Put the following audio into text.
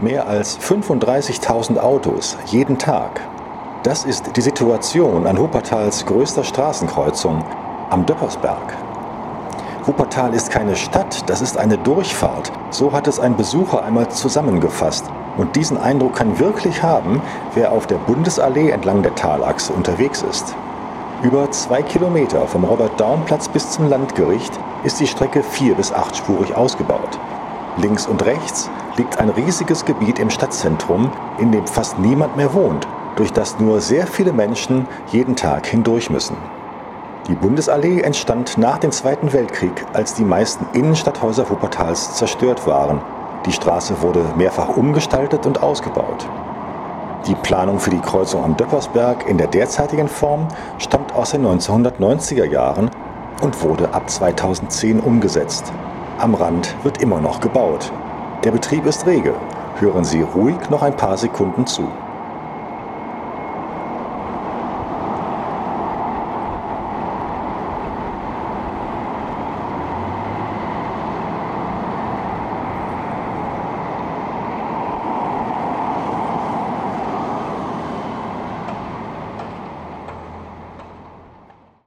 Mehr als 35.000 Autos jeden Tag. Das ist die Situation an Wuppertals größter Straßenkreuzung am Döppersberg. Wuppertal ist keine Stadt, das ist eine Durchfahrt. So hat es ein Besucher einmal zusammengefasst. Und diesen Eindruck kann wirklich haben, wer auf der Bundesallee entlang der Talachse unterwegs ist. Über zwei Kilometer vom Robert-Daum-Platz bis zum Landgericht ist die Strecke vier- bis achtspurig ausgebaut. Links und rechts liegt ein riesiges Gebiet im Stadtzentrum, in dem fast niemand mehr wohnt, durch das nur sehr viele Menschen jeden Tag hindurch müssen. Die Bundesallee entstand nach dem Zweiten Weltkrieg, als die meisten Innenstadthäuser Wuppertals zerstört waren. Die Straße wurde mehrfach umgestaltet und ausgebaut. Die Planung für die Kreuzung am Döppersberg in der derzeitigen Form stammt aus den 1990er Jahren und wurde ab 2010 umgesetzt. Am Rand wird immer noch gebaut. Der Betrieb ist rege. Hören Sie ruhig noch ein paar Sekunden zu.